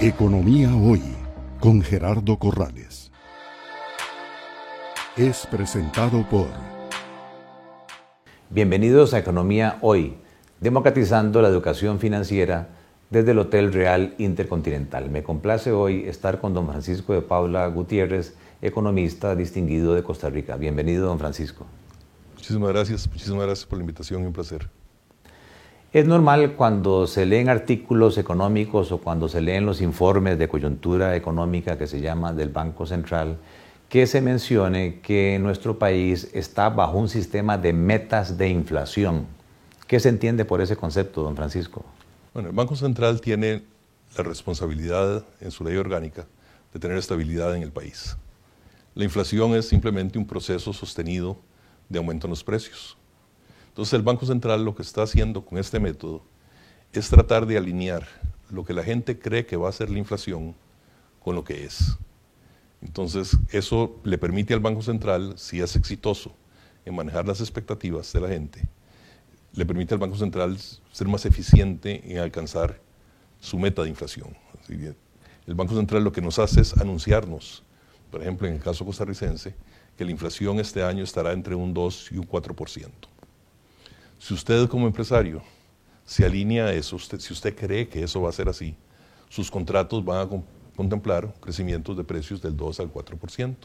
Economía Hoy con Gerardo Corrales. Es presentado por... Bienvenidos a Economía Hoy, democratizando la educación financiera desde el Hotel Real Intercontinental. Me complace hoy estar con don Francisco de Paula Gutiérrez, economista distinguido de Costa Rica. Bienvenido, don Francisco. Muchísimas gracias, muchísimas gracias por la invitación y un placer. Es normal cuando se leen artículos económicos o cuando se leen los informes de coyuntura económica que se llama del Banco Central, que se mencione que nuestro país está bajo un sistema de metas de inflación. ¿Qué se entiende por ese concepto, don Francisco? Bueno, el Banco Central tiene la responsabilidad en su ley orgánica de tener estabilidad en el país. La inflación es simplemente un proceso sostenido de aumento en los precios. Entonces el Banco Central lo que está haciendo con este método es tratar de alinear lo que la gente cree que va a ser la inflación con lo que es. Entonces eso le permite al Banco Central, si es exitoso en manejar las expectativas de la gente, le permite al Banco Central ser más eficiente en alcanzar su meta de inflación. El Banco Central lo que nos hace es anunciarnos, por ejemplo en el caso costarricense, que la inflación este año estará entre un 2 y un 4%. Si usted como empresario se alinea a eso, si usted cree que eso va a ser así, sus contratos van a contemplar crecimientos de precios del 2 al 4%.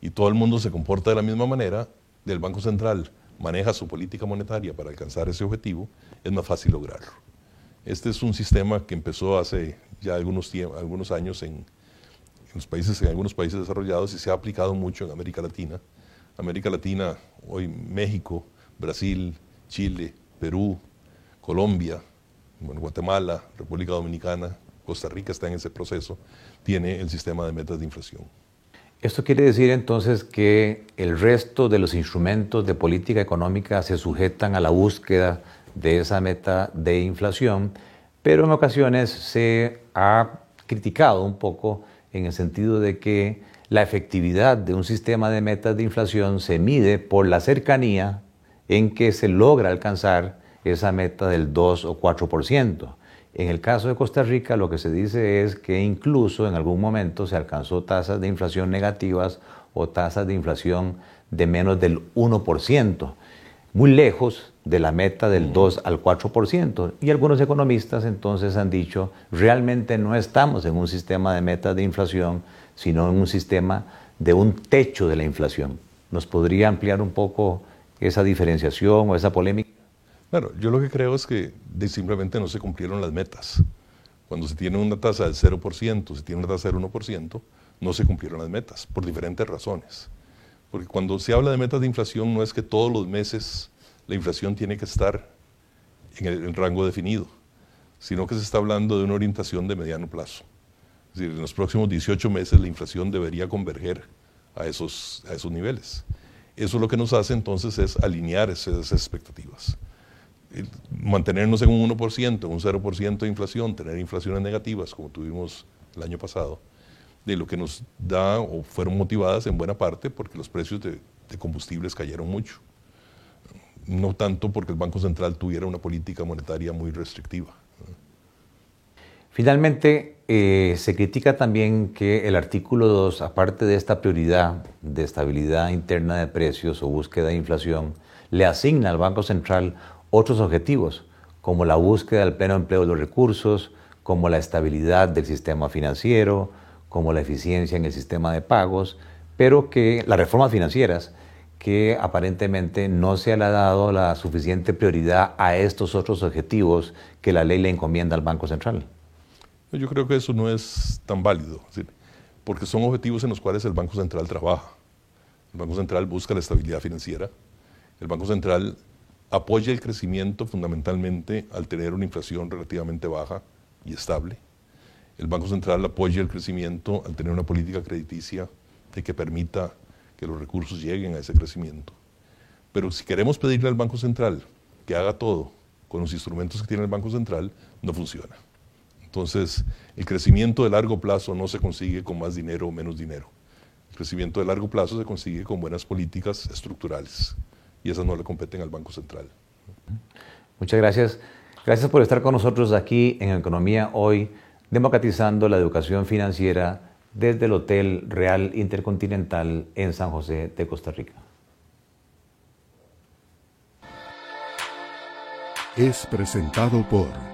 Y todo el mundo se comporta de la misma manera, del Banco Central maneja su política monetaria para alcanzar ese objetivo, es más fácil lograrlo. Este es un sistema que empezó hace ya algunos, algunos años en, los países, en algunos países desarrollados y se ha aplicado mucho en América Latina. América Latina, hoy México, Brasil, Chile, Perú, Colombia, Guatemala, República Dominicana, Costa Rica está en ese proceso, tiene el sistema de metas de inflación. Esto quiere decir entonces que el resto de los instrumentos de política económica se sujetan a la búsqueda de esa meta de inflación, pero en ocasiones se ha criticado un poco en el sentido de que la efectividad de un sistema de metas de inflación se mide por la cercanía en que se logra alcanzar esa meta del 2 o 4%. En el caso de Costa Rica lo que se dice es que incluso en algún momento se alcanzó tasas de inflación negativas o tasas de inflación de menos del 1%, muy lejos de la meta del 2 al 4%. Y algunos economistas entonces han dicho, realmente no estamos en un sistema de metas de inflación, sino en un sistema de un techo de la inflación. ¿Nos podría ampliar un poco esa diferenciación o esa polémica? Claro, yo lo que creo es que simplemente no se cumplieron las metas. Cuando se tiene una tasa del 0%, se tiene una tasa del 1%, no se cumplieron las metas, por diferentes razones. Porque cuando se habla de metas de inflación no es que todos los meses la inflación tiene que estar en el rango definido, sino que se está hablando de una orientación de mediano plazo. Es decir, en los próximos 18 meses la inflación debería converger a esos, a esos niveles. Eso lo que nos hace entonces es alinear esas expectativas. Mantenernos en un 1%, en un 0% de inflación, tener inflaciones negativas como tuvimos el año pasado, de lo que nos da o fueron motivadas en buena parte porque los precios de, de combustibles cayeron mucho. No tanto porque el Banco Central tuviera una política monetaria muy restrictiva. Finalmente, eh, se critica también que el artículo 2, aparte de esta prioridad de estabilidad interna de precios o búsqueda de inflación, le asigna al Banco Central otros objetivos, como la búsqueda del pleno empleo de los recursos, como la estabilidad del sistema financiero, como la eficiencia en el sistema de pagos, pero que las reformas financieras, que aparentemente no se le ha dado la suficiente prioridad a estos otros objetivos que la ley le encomienda al Banco Central. Yo creo que eso no es tan válido, porque son objetivos en los cuales el Banco Central trabaja. El Banco Central busca la estabilidad financiera. El Banco Central apoya el crecimiento fundamentalmente al tener una inflación relativamente baja y estable. El Banco Central apoya el crecimiento al tener una política crediticia de que permita que los recursos lleguen a ese crecimiento. Pero si queremos pedirle al Banco Central que haga todo con los instrumentos que tiene el Banco Central, no funciona. Entonces, el crecimiento de largo plazo no se consigue con más dinero o menos dinero. El crecimiento de largo plazo se consigue con buenas políticas estructurales y esas no le competen al Banco Central. Muchas gracias. Gracias por estar con nosotros aquí en Economía Hoy, democratizando la educación financiera desde el Hotel Real Intercontinental en San José de Costa Rica. Es presentado por